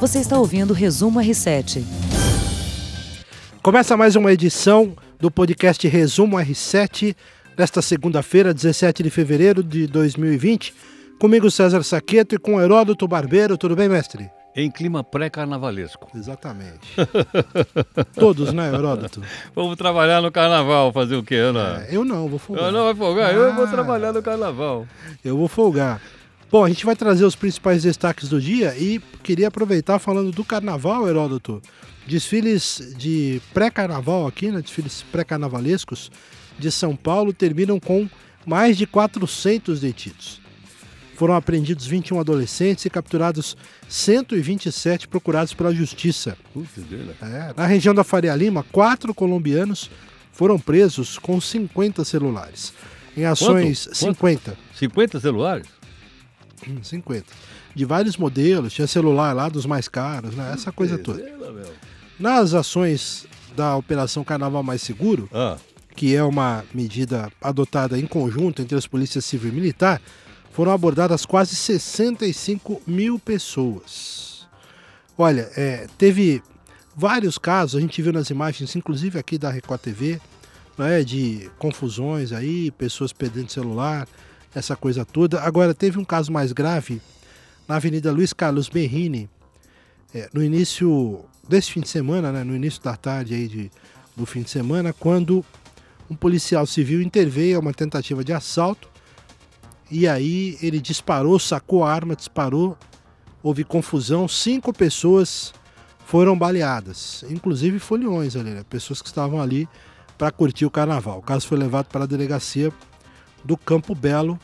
Você está ouvindo o Resumo R7. Começa mais uma edição do podcast Resumo R7, nesta segunda-feira, 17 de fevereiro de 2020. Comigo César Saqueto e com Heródoto Barbeiro. Tudo bem, mestre? Em clima pré-carnavalesco. Exatamente. Todos, né, Heródoto? Vamos trabalhar no carnaval, fazer o quê, Ana? É, eu não, vou folgar. Eu não vai folgar? Ah, eu vou trabalhar no carnaval. Eu vou folgar. Bom, a gente vai trazer os principais destaques do dia e queria aproveitar falando do carnaval, Heródoto. Desfiles de pré-carnaval aqui, né, desfiles pré-carnavalescos de São Paulo terminam com mais de 400 detidos. Foram apreendidos 21 adolescentes e capturados 127 procurados pela justiça. É, na região da Faria Lima, quatro colombianos foram presos com 50 celulares. Em ações Quanto? 50. 50 celulares? 50. De vários modelos, tinha celular lá dos mais caros, né? Essa coisa toda. Nas ações da Operação Carnaval Mais Seguro, Ah, que é uma medida adotada em conjunto entre as polícias civil e militar, foram abordadas quase 65 mil pessoas. Olha, é, teve vários casos, a gente viu nas imagens, inclusive aqui da Record TV, né, de confusões aí, pessoas perdendo celular, essa coisa toda. Agora, teve um caso mais grave na Avenida Luiz Carlos Berrini, é, no início desse fim de semana, né, no início da tarde aí de, do fim de semana, quando um policial civil interveio a uma tentativa de assalto e aí ele disparou, sacou a arma, disparou, houve confusão, cinco pessoas foram baleadas, inclusive foliões ali, né? pessoas que estavam ali para curtir o carnaval. O caso foi levado para a delegacia do Campo Belo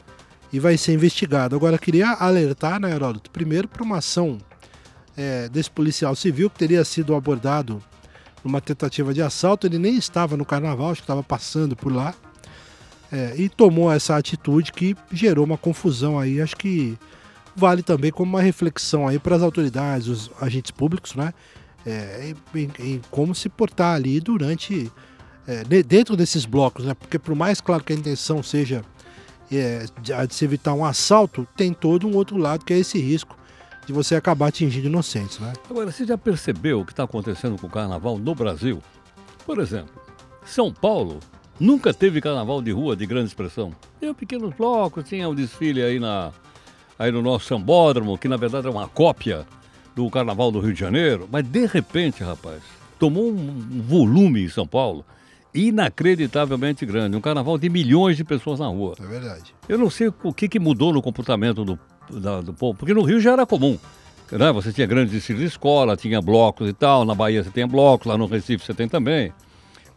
e vai ser investigado. Agora, queria alertar, né, Heródoto, primeiro para uma ação é, desse policial civil que teria sido abordado numa tentativa de assalto. Ele nem estava no carnaval, acho que estava passando por lá. É, e tomou essa atitude que gerou uma confusão aí. Acho que vale também como uma reflexão aí para as autoridades, os agentes públicos, né? É, em, em- em como se portar ali durante. É, de- dentro desses blocos, né? Porque por mais claro que a intenção seja é, de, se evitar um assalto, tem todo um outro lado que é esse risco de você acabar atingindo inocentes, né? agora, você já percebeu o que está acontecendo com o carnaval no Brasil? Por exemplo, São Paulo nunca teve carnaval de rua de grande expressão. Tinha pequenos blocos, tinha um desfile aí, na, aí no nosso sambódromo, que na verdade é uma cópia do carnaval do Rio de Janeiro. Mas de repente, rapaz, tomou um volume em São Paulo inacreditavelmente grande. Um carnaval de milhões de pessoas na rua. É verdade. Eu não sei o que, que mudou no comportamento do, da- do povo, porque no Rio já era comum. Né? Você tinha grandes desfiles de escola, tinha blocos e tal, na Bahia você tem blocos, lá no Recife você tem também.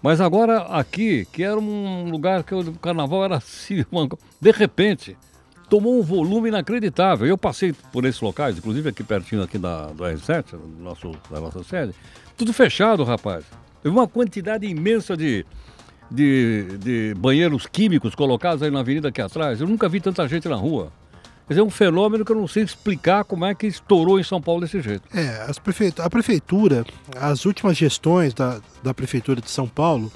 Mas agora aqui, que era um lugar que o carnaval era assim, de repente, tomou um volume inacreditável. Eu passei por esses locais, inclusive aqui pertinho aqui da, do R7, do nosso, da nossa sede, tudo fechado, rapaz. Uma quantidade imensa de, de, de banheiros químicos colocados aí na avenida aqui atrás. Eu nunca vi tanta gente na rua. Quer dizer, é um fenômeno que eu não sei explicar como é que estourou em São Paulo desse jeito. É, as prefeitu- a prefeitura, as últimas gestões da, da prefeitura de São Paulo,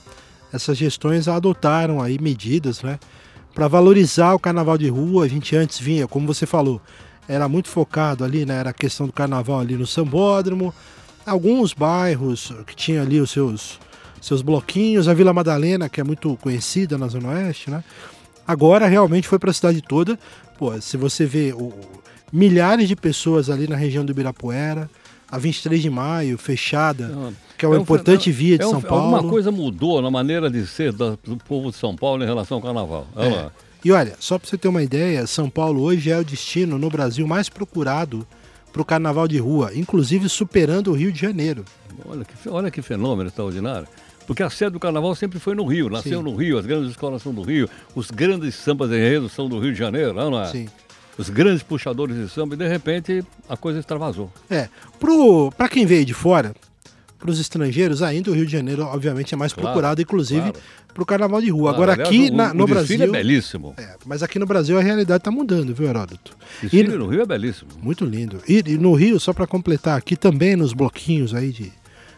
essas gestões adotaram aí medidas, né, para valorizar o carnaval de rua. A gente antes vinha, como você falou, era muito focado ali, né, era a questão do carnaval ali no Sambódromo, alguns bairros que tinham ali os seus seus bloquinhos, a Vila Madalena, que é muito conhecida na Zona Oeste, né? Agora realmente foi para a cidade toda. Pô, se você vê o, milhares de pessoas ali na região do Ibirapuera, a 23 de maio, fechada, que é uma um importante via de é um- São Paulo. Alguma coisa mudou na maneira de ser da- do povo de São Paulo em relação ao carnaval. É. E olha, só para você ter uma ideia, São Paulo hoje é o destino no Brasil mais procurado para o carnaval de rua, inclusive superando o Rio de Janeiro. Olha que, olha que fenômeno extraordinário. Porque a sede do carnaval sempre foi no Rio, nasceu Sim. no Rio, as grandes escolas são do Rio, os grandes sambas de enredo são do Rio de Janeiro, não é? Sim. Os grandes puxadores de samba, e de repente a coisa extravasou. É, para quem veio de fora, para os estrangeiros, ainda o Rio de Janeiro, obviamente, é mais Claro, procurado, inclusive claro. para o carnaval de rua. Claro, Agora, aliás, aqui o- na- o no desfile Brasil. é belíssimo. É, mas aqui no Brasil a realidade está mudando, viu, Heródoto? O E- no Rio é belíssimo. Muito lindo. E, e no Rio, só para completar, aqui também nos bloquinhos aí de,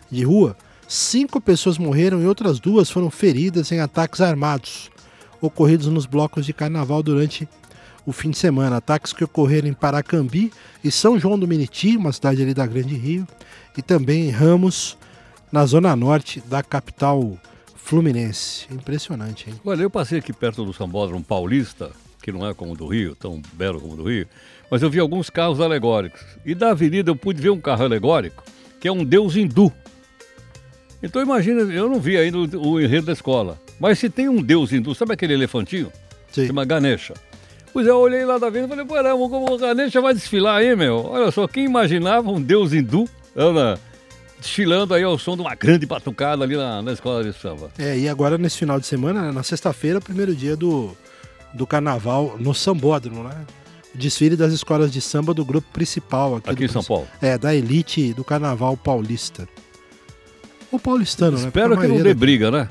de rua, cinco pessoas morreram e outras duas foram feridas em ataques armados ocorridos nos blocos de carnaval durante o fim de semana. Ataques que ocorreram em Paracambi e São João do Meriti, uma cidade ali da Grande Rio, e também em Ramos, na zona norte da capital fluminense. Impressionante, hein? Olha, eu passei aqui perto do Sambódromo Paulista, que não é como o do Rio, tão belo como o do Rio, mas eu vi alguns carros alegóricos. E da avenida eu pude ver um carro alegórico, que é um deus hindu. Então imagina, eu não vi ainda o, o enredo da escola. Mas se tem um deus hindu, sabe aquele elefantinho? Sim. Chama Ganesha. Pois é, eu olhei lá da avenida e falei, pô, não, como o Ganesha vai desfilar aí, meu? Olha só, quem imaginava um deus hindu Ana, desfilando aí ao som de uma grande batucada ali na, na escola de samba. É, e agora nesse final de semana, né, na sexta-feira, primeiro dia do, do carnaval no Sambódromo, né? O desfile das escolas de samba do grupo principal aqui, Aqui em São Paulo. É, da elite do carnaval paulista. Ou paulistano, né? Espero Porque a que não dê briga, né?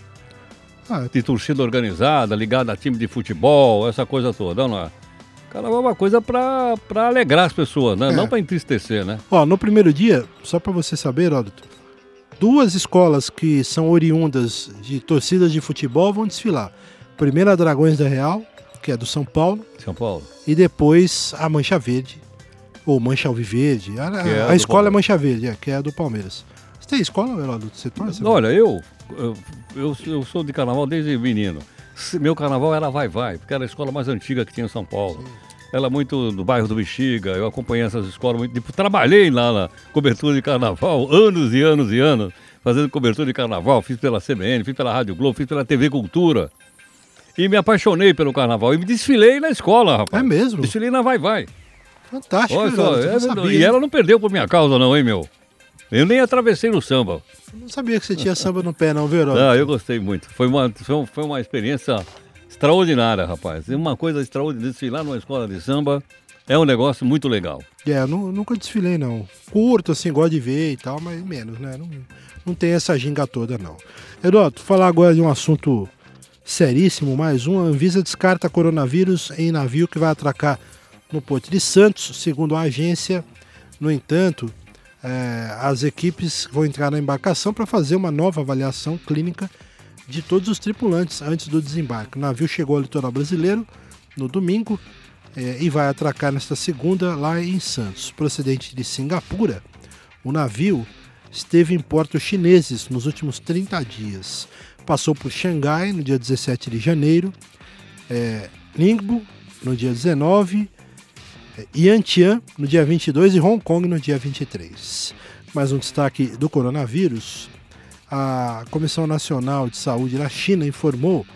Ah, De torcida organizada, ligada a time de futebol, essa coisa toda, não é? Carnaval é uma coisa pra, pra alegrar as pessoas, né? É. Não pra entristecer, né? Ó, no primeiro dia, só pra você saber, Heródoto, duas escolas que são oriundas de torcidas de futebol vão desfilar. Primeiro a Dragões da Real, que é do São Paulo, São Paulo. e depois a Mancha Verde, ou Mancha Alviverde. A, é a escola é Palmeiras. Mancha Verde, é, que é a do Palmeiras. Você tem escola, Heródoto? Você torce? Olha, eu, eu, eu, eu sou de carnaval desde menino. Meu carnaval era vai-vai, porque era a escola mais antiga que tinha em São Paulo. Ela é muito do bairro do Bexiga, eu acompanhei essas escolas muito. Tipo, trabalhei lá na cobertura de carnaval, anos e anos e anos, fazendo cobertura de carnaval. Fiz pela CBN, fiz pela Rádio Globo, fiz pela TV Cultura. E me apaixonei pelo carnaval. E me desfilei na escola, rapaz. É mesmo? Desfilei na Vai-Vai. Fantástico, Olha só, é sabia. e ela não perdeu por minha causa, não, hein, meu? Eu nem atravessei no samba. Não sabia que você tinha samba no pé, não, viu? Ah, eu gostei muito. Foi uma, foi um- uma experiência extraordinária, rapaz. Uma coisa extraordinária. Desfilar numa escola de samba é um negócio muito legal. É, eu nu- nunca desfilei, não. Curto, assim, gosto de ver e tal, mas menos, né? Não, não tem essa ginga toda, não. Heródoto, falar agora de um assunto seríssimo, mais um. A Anvisa descarta coronavírus em navio que vai atracar no Porto de Santos, segundo a agência. No entanto, eh, as equipes vão entrar na embarcação para fazer uma nova avaliação clínica de todos os tripulantes antes do desembarque. O navio chegou ao litoral brasileiro no domingo eh, e vai atracar nesta segunda lá em Santos. Procedente de Singapura, o navio esteve em portos chineses nos últimos 30 dias. Passou por Xangai no dia 17 de janeiro, eh, Ningbo no dia 19, eh, Yantian no dia 22 e Hong Kong no dia 23. Mais um destaque do coronavírus. A Comissão Nacional de Saúde da China informou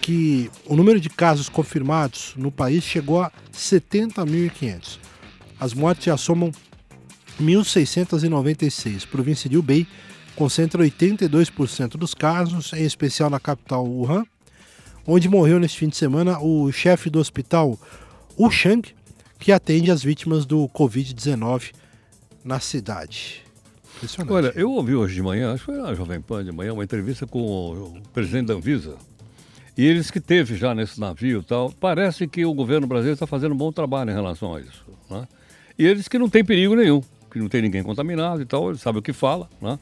que o número de casos confirmados no país chegou a 70.500. As mortes já somam 1.696. Província de Hubei concentra 82% dos casos, em especial na capital Wuhan, onde morreu neste fim de semana o chefe do hospital Wuchang, que atende as vítimas do Covid-19 na cidade. Impressionante. Olha, eu ouvi hoje de manhã, acho que foi na Jovem Pan de manhã, uma entrevista com o presidente da Anvisa. E eles que teve já nesse navio e tal, parece que o governo brasileiro está fazendo um bom trabalho em relação a isso. Né? E eles que não tem perigo nenhum, que não tem ninguém contaminado e tal, eles sabem o que fala. Né?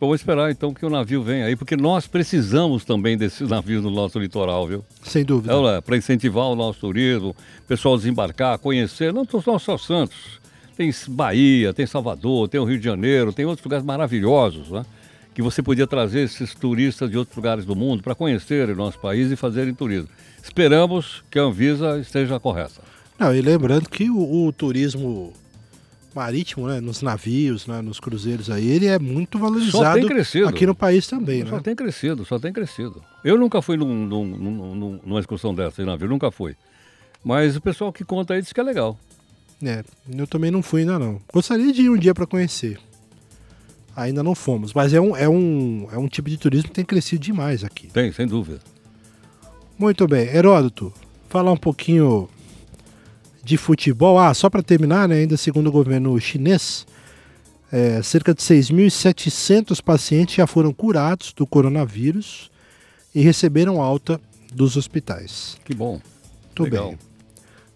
Vamos esperar então que o navio venha aí, porque nós precisamos também desses navios no nosso litoral, viu? Sem dúvida. É, para incentivar o nosso turismo, o pessoal desembarcar, conhecer, não só só Santos. Tem Bahia, tem Salvador, tem o Rio de Janeiro, tem outros lugares maravilhosos, né? Que você podia trazer esses turistas de outros lugares do mundo para conhecerem o nosso país e fazerem turismo. Esperamos que a Anvisa esteja correta. Não, e lembrando que o, o turismo marítimo, né, nos navios, né, nos cruzeiros aí, ele é muito valorizado crescido. aqui no país também, Só né? tem crescido, só tem crescido. Eu nunca fui num, num- num- num- numa excursão dessa de navio, nunca fui. Mas o pessoal que conta aí diz que é legal. É, eu também não fui ainda não. Gostaria de ir um dia para conhecer. Ainda não fomos, mas é um, é, um, é um tipo de turismo que tem crescido demais aqui. Tem, sem dúvida. Muito bem, Heródoto, falar um pouquinho de futebol. Ah, só para terminar, né, ainda segundo o governo chinês, é, cerca de 6.700 pacientes já foram curados do coronavírus e receberam alta dos hospitais. Que bom. Muito Legal. bem.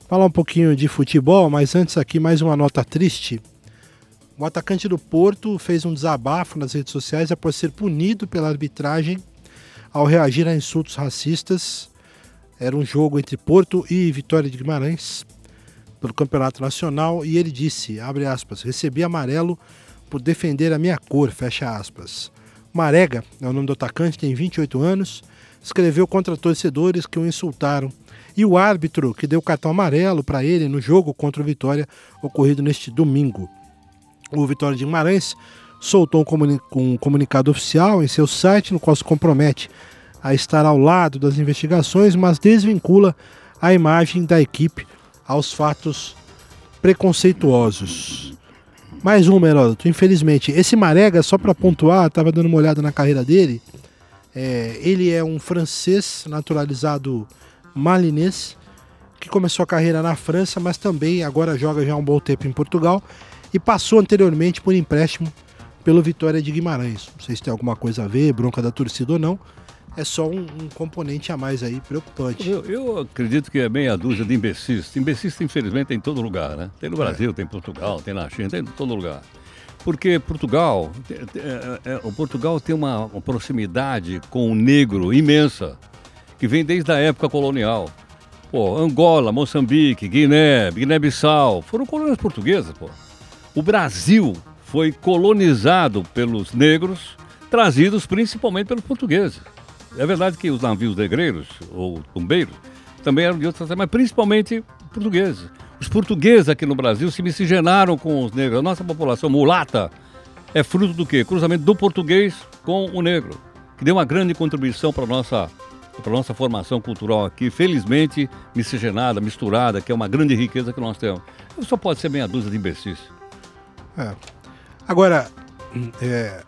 Falar um pouquinho de futebol, mas antes aqui mais uma nota triste. O atacante do Porto fez um desabafo nas redes sociais após ser punido pela arbitragem ao reagir a insultos racistas Era um jogo entre Porto e Vitória de Guimarães pelo Campeonato Nacional e ele disse, abre aspas, recebi amarelo por defender a minha cor, fecha aspas. Marega é o nome do atacante, tem 28 anos, escreveu contra torcedores que o insultaram. E o árbitro que deu cartão amarelo para ele no jogo contra o Vitória, ocorrido neste domingo. O Vitória de Guimarães soltou um, comuni um comunicado oficial em seu site, no qual se compromete a estar ao lado das investigações, mas desvincula a imagem da equipe aos fatos preconceituosos. Mais um, Heródoto. Infelizmente, esse Marega, só para pontuar, estava dando uma olhada na carreira dele. É, ele é um francês naturalizado malinês que começou a carreira na França, mas também agora joga já há um bom tempo em Portugal e passou anteriormente por empréstimo pelo Vitória de Guimarães. Não sei se tem alguma coisa a ver, bronca da torcida ou não. É só um, um componente a mais aí preocupante. Eu, eu, acredito que é meia dúzia de imbecis. Imbecis, infelizmente, tem em todo lugar, né? Tem no Brasil, é. tem em Portugal, tem na China, tem em todo lugar. Porque Portugal, é, é, o Portugal tem uma, uma proximidade com o negro imensa, que vem desde a época colonial. Pô, Angola, Moçambique, Guiné, Guiné-Bissau, foram colônias portuguesas, pô. O Brasil foi colonizado pelos negros, trazidos principalmente pelos portugueses. É verdade que os navios negreiros, ou bombeiros, também eram de outras mas principalmente portugueses. Os portugueses aqui no Brasil se miscigenaram com os negros. A nossa população mulata é fruto do quê? Cruzamento do português com o negro, que deu uma grande contribuição para a nossa, para nossa formação cultural aqui, felizmente miscigenada, misturada, que é uma grande riqueza que nós temos. Só pode ser meia dúzia de imbecis. É. Agora, é,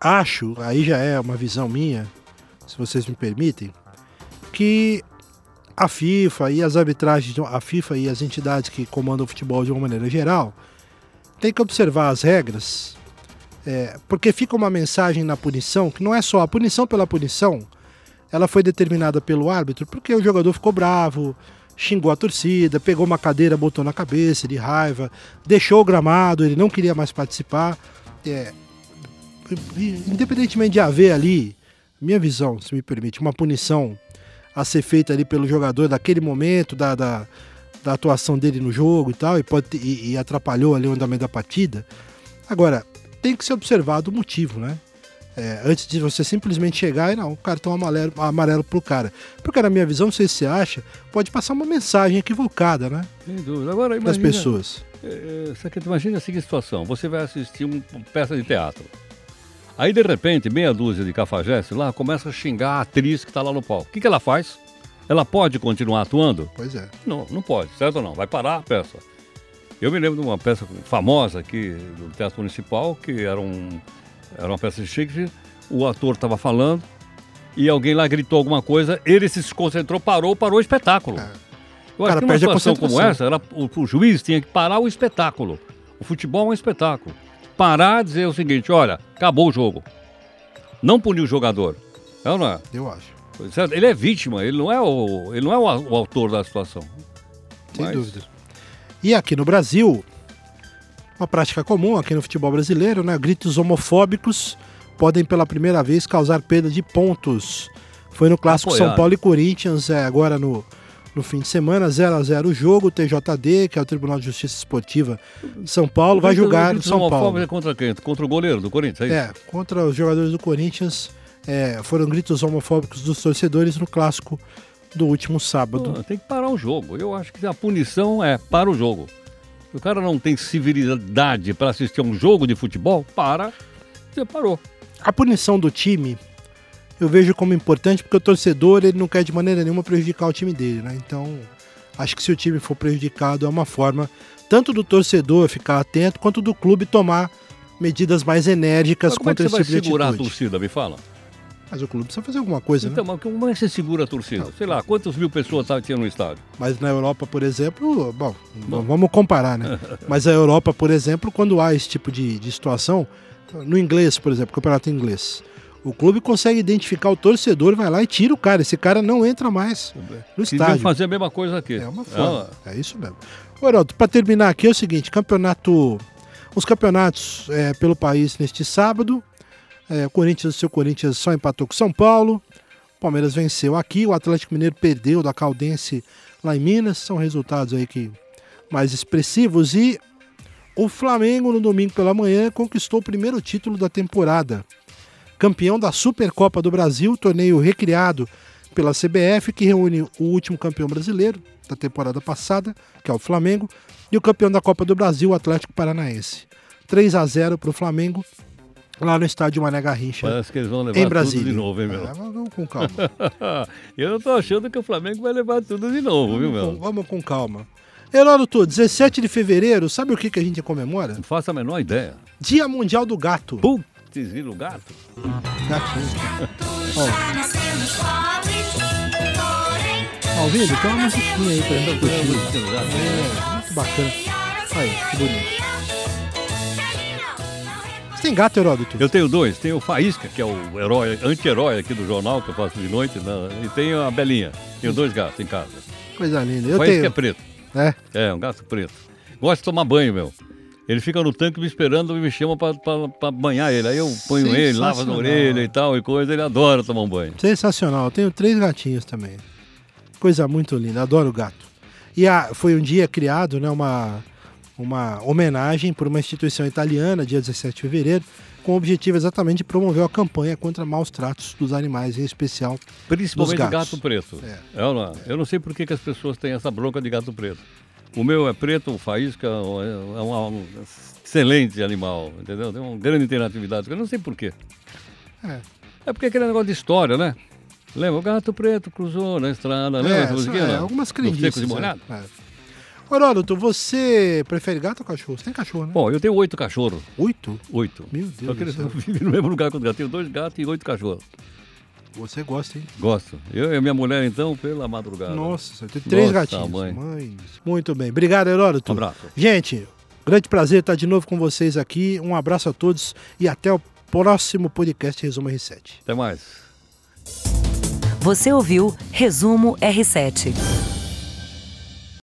acho, aí já é uma visão minha, se vocês me permitem, que a FIFA e as arbitragens, a FIFA e as entidades que comandam o futebol de uma maneira geral, tem que observar as regras, é, porque fica uma mensagem na punição que não é só a punição pela punição, ela foi determinada pelo árbitro porque o jogador ficou bravo, xingou a torcida, pegou uma cadeira, botou na cabeça de raiva, deixou o gramado, ele não queria mais participar. É, independentemente de haver ali, minha visão, se me permite, uma punição a ser feita ali pelo jogador daquele momento, da, da, da atuação dele no jogo e tal, e, pode, e, e atrapalhou ali o andamento da partida. Agora, tem que ser observado o motivo, né? É, antes de você simplesmente chegar e não, cartão amarelo, amarelo pro cara. Porque na minha visão, não sei se você acha, pode passar uma mensagem equivocada, né? Sem dúvida. Agora, imagina, das pessoas. É, é imagina a seguinte situação: você vai assistir uma peça de teatro. Aí, de repente, meia dúzia de cafajeste lá começa a xingar a atriz que está lá no palco. O que, que ela faz? Ela pode continuar atuando? Pois é. Não, não pode, certo ou não? Vai parar a peça. Eu me lembro de uma peça famosa aqui do Teatro Municipal, que era um era uma peça de Shakespeare, o ator estava falando e alguém lá gritou alguma coisa, ele se desconcentrou, parou, parou o espetáculo. É. Eu acho que uma situação como essa, era, o, o, juiz tinha que parar o espetáculo. O futebol é um espetáculo. Parar e dizer o seguinte, olha, acabou o jogo. Não punir o jogador. É ou não é? Eu acho. Ele é vítima, ele não é o, ele não é o, o autor da situação. Sem Mas... dúvida. E aqui no Brasil, uma prática comum aqui no futebol brasileiro, né? Gritos homofóbicos podem pela primeira vez causar perda de pontos. Foi no clássico Apoiado. São Paulo e Corinthians, é, agora no, no fim de semana, 0 a 0 o jogo, o TJD, que é o Tribunal de Justiça Esportiva de São Paulo, vai julgar o São Paulo. É contra quem? Contra o goleiro do Corinthians, é, é contra os jogadores do Corinthians. É, foram gritos homofóbicos dos torcedores no clássico do último sábado. tem que parar o jogo. Eu acho que a punição é para o jogo. Se o cara não tem civilidade para assistir a um jogo de futebol, para, você parou. A punição do time eu vejo como importante porque o torcedor ele não quer de maneira nenhuma prejudicar o time dele, né? Então, acho que se o time for prejudicado é uma forma tanto do torcedor ficar atento quanto do clube tomar medidas mais enérgicas Mas contra é que você esse tipo vai segurar a torcida, me fala? Mas o clube precisa fazer alguma coisa, então, né? Então, mas como é que você segura a torcida? Não. Sei lá, quantas mil pessoas tinha no estádio? Mas na Europa, por exemplo, bom, bom. vamos comparar, né? mas a Europa, por exemplo, quando há esse tipo de, de situação, no inglês, por exemplo, campeonato inglês, o clube consegue identificar o torcedor, vai lá e tira o cara. Esse cara não entra mais no estádio. fazer a mesma coisa aqui. É uma forma. É, é isso mesmo. Heraldo, para terminar aqui é o seguinte: campeonato. Os campeonatos é, pelo país neste sábado. É, o Corinthians, o seu Corinthians só empatou com São Paulo. Palmeiras venceu aqui, o Atlético Mineiro perdeu da Caldense lá em Minas. São resultados aí que mais expressivos. E o Flamengo, no domingo pela manhã, conquistou o primeiro título da temporada. Campeão da Supercopa do Brasil, torneio recriado pela CBF, que reúne o último campeão brasileiro da temporada passada, que é o Flamengo, e o campeão da Copa do Brasil, o Atlético Paranaense. 3 a 0 para o Flamengo, lá no estádio Mané Garrincha. Parece que eles vão levar em Brasília. tudo de novo, hein, meu? É, vamos com calma. Eu não tô achando que o Flamengo vai levar tudo de novo, viu, vamos, meu? com, vamos com calma. Heródoto, 17 de fevereiro, sabe o que, que a gente comemora? Não faço a menor ideia. Dia Mundial do Gato. Putz, vira o gato. Tá ouvindo? Tem uma musiquinha aí pra gente curtir. É, muito bacana. Aí, que bonito. Você tem gato, Heródoto? Eu tenho dois. Tem o Faísca, que é o herói, anti-herói aqui do jornal, que eu faço de noite, né? e tenho a Belinha. Tenho dois gatos em casa. Coisa linda. O Eu Faísca é tenho. preto. É. É, um gato preto. Gosta de tomar banho, meu. Ele fica no tanque me esperando e me chama pra banhar ele. Aí eu ponho ele, lavo a orelha e tal e coisa. Ele adora tomar um banho. Sensacional. Eu tenho três gatinhos também. Coisa muito linda. Adoro gato. E a, foi um dia criado, né, uma, uma homenagem por uma instituição italiana, dia 17 de fevereiro, com o objetivo exatamente de promover a campanha contra maus tratos dos animais, em especial Principalmente gato preto. É. É ou não é? Eu não sei por que, que as pessoas têm essa bronca de gato preto. O meu é preto, o faísca é é um, excelente animal, entendeu? Tem uma grande interatividade. Eu não sei por quê. É. É porque aquele negócio de história, né? Lembra? O gato preto cruzou na estrada. Lembra É, essa musiquinha? é, algumas crendices. e é. É. Heródoto, você prefere gato ou cachorro? Você tem cachorro, né? Bom, eu tenho oito cachorros. Oito? Oito. Meu Deus Só que eles vivem no mesmo lugar que os gatos. Tenho dois gatos e oito cachorros. Você gosta, hein? Gosto. Eu e a minha mulher, então, pela madrugada. Nossa, tem três Nossa, gatinhos. mãe. Mãe. Muito bem. Obrigado, Heródoto. Um abraço. Gente, grande prazer estar de novo com vocês aqui. Um abraço a todos e até o próximo podcast Resumo R7. Até mais. Você ouviu Resumo R7.